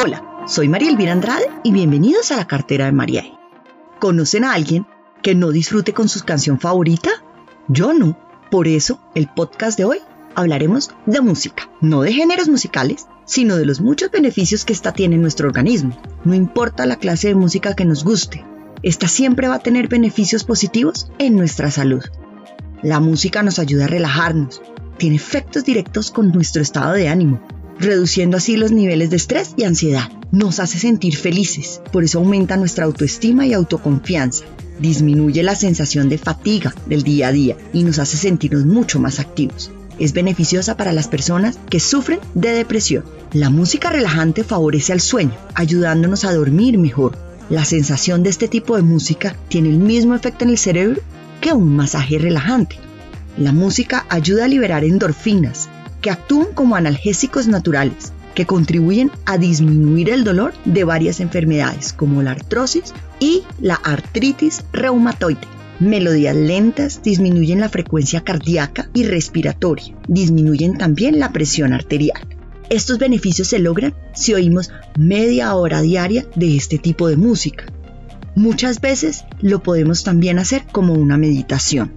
Hola, soy María Elvira Andrade y bienvenidos a la cartera de María. ¿Conocen a alguien que no disfrute con su canción favorita? Yo no. Por eso, el podcast de hoy hablaremos de música, no de géneros musicales, sino de los muchos beneficios que esta tiene en nuestro organismo. No importa la clase de música que nos guste, esta siempre va a tener beneficios positivos en nuestra salud. La música nos ayuda a relajarnos, tiene efectos directos con nuestro estado de ánimo, reduciendo así los niveles de estrés y ansiedad. Nos hace sentir felices, por eso aumenta nuestra autoestima y autoconfianza. Disminuye la sensación de fatiga del día a día y nos hace sentirnos mucho más activos. Es beneficiosa para las personas que sufren de depresión. La música relajante favorece al sueño, ayudándonos a dormir mejor. La sensación de este tipo de música tiene el mismo efecto en el cerebro que un masaje relajante. La música ayuda a liberar endorfinas, que actúan como analgésicos naturales que contribuyen a disminuir el dolor de varias enfermedades como la artrosis y la artritis reumatoide. Melodías lentas disminuyen la frecuencia cardíaca y respiratoria, disminuyen también la presión arterial. Estos beneficios se logran si oímos media hora diaria de este tipo de música. Muchas veces lo podemos también hacer como una meditación.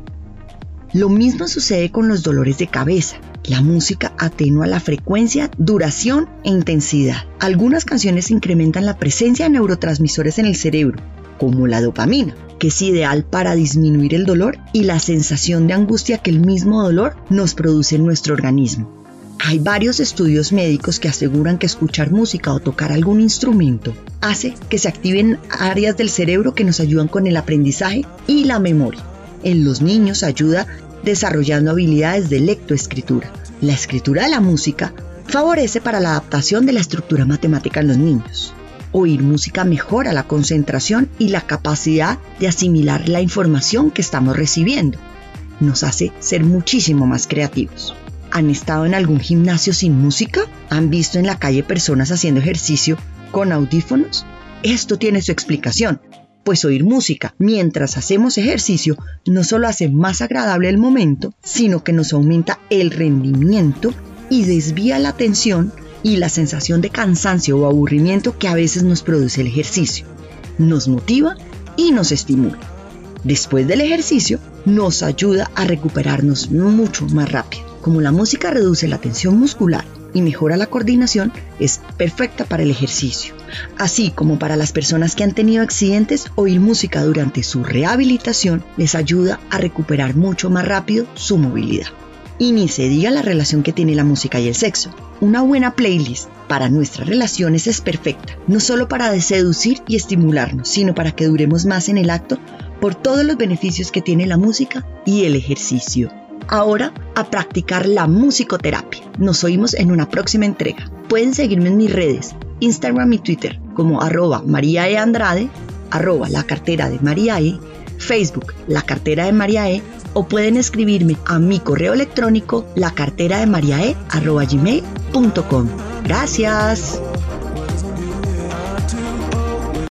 Lo mismo sucede con los dolores de cabeza. La música atenúa la frecuencia, duración e intensidad. Algunas canciones incrementan la presencia de neurotransmisores en el cerebro, como la dopamina, que es ideal para disminuir el dolor y la sensación de angustia que el mismo dolor nos produce en nuestro organismo. Hay varios estudios médicos que aseguran que escuchar música o tocar algún instrumento hace que se activen áreas del cerebro que nos ayudan con el aprendizaje y la memoria. En los niños ayuda desarrollando habilidades de lectoescritura. La escritura de la música favorece para la adaptación de la estructura matemática en los niños. Oír música mejora la concentración y la capacidad de asimilar la información que estamos recibiendo. Nos hace ser muchísimo más creativos. ¿Han estado en algún gimnasio sin música? ¿Han visto en la calle personas haciendo ejercicio con audífonos? Esto tiene su explicación pues oír música mientras hacemos ejercicio no solo hace más agradable el momento, sino que nos aumenta el rendimiento y desvía la tensión y la sensación de cansancio o aburrimiento que a veces nos produce el ejercicio. Nos motiva y nos estimula. Después del ejercicio, nos ayuda a recuperarnos mucho más rápido. Como la música reduce la tensión muscular y mejora la coordinación, es perfecta para el ejercicio. Así como para las personas que han tenido accidentes, oír música durante su rehabilitación les ayuda a recuperar mucho más rápido su movilidad. Y ni se diga la relación que tiene la música y el sexo. Una buena playlist para nuestras relaciones es perfecta, no solo para seducir y estimularnos, sino para que duremos más en el acto por todos los beneficios que tiene la música y el ejercicio ahora a practicar la musicoterapia. Nos oímos en una próxima entrega. Pueden seguirme en mis redes, Instagram y Twitter, como arroba María E. Andrade, arroba la cartera de María E, Facebook, la cartera de María E, o pueden escribirme a mi correo electrónico, la cartera de María E, gmail.com. Gracias.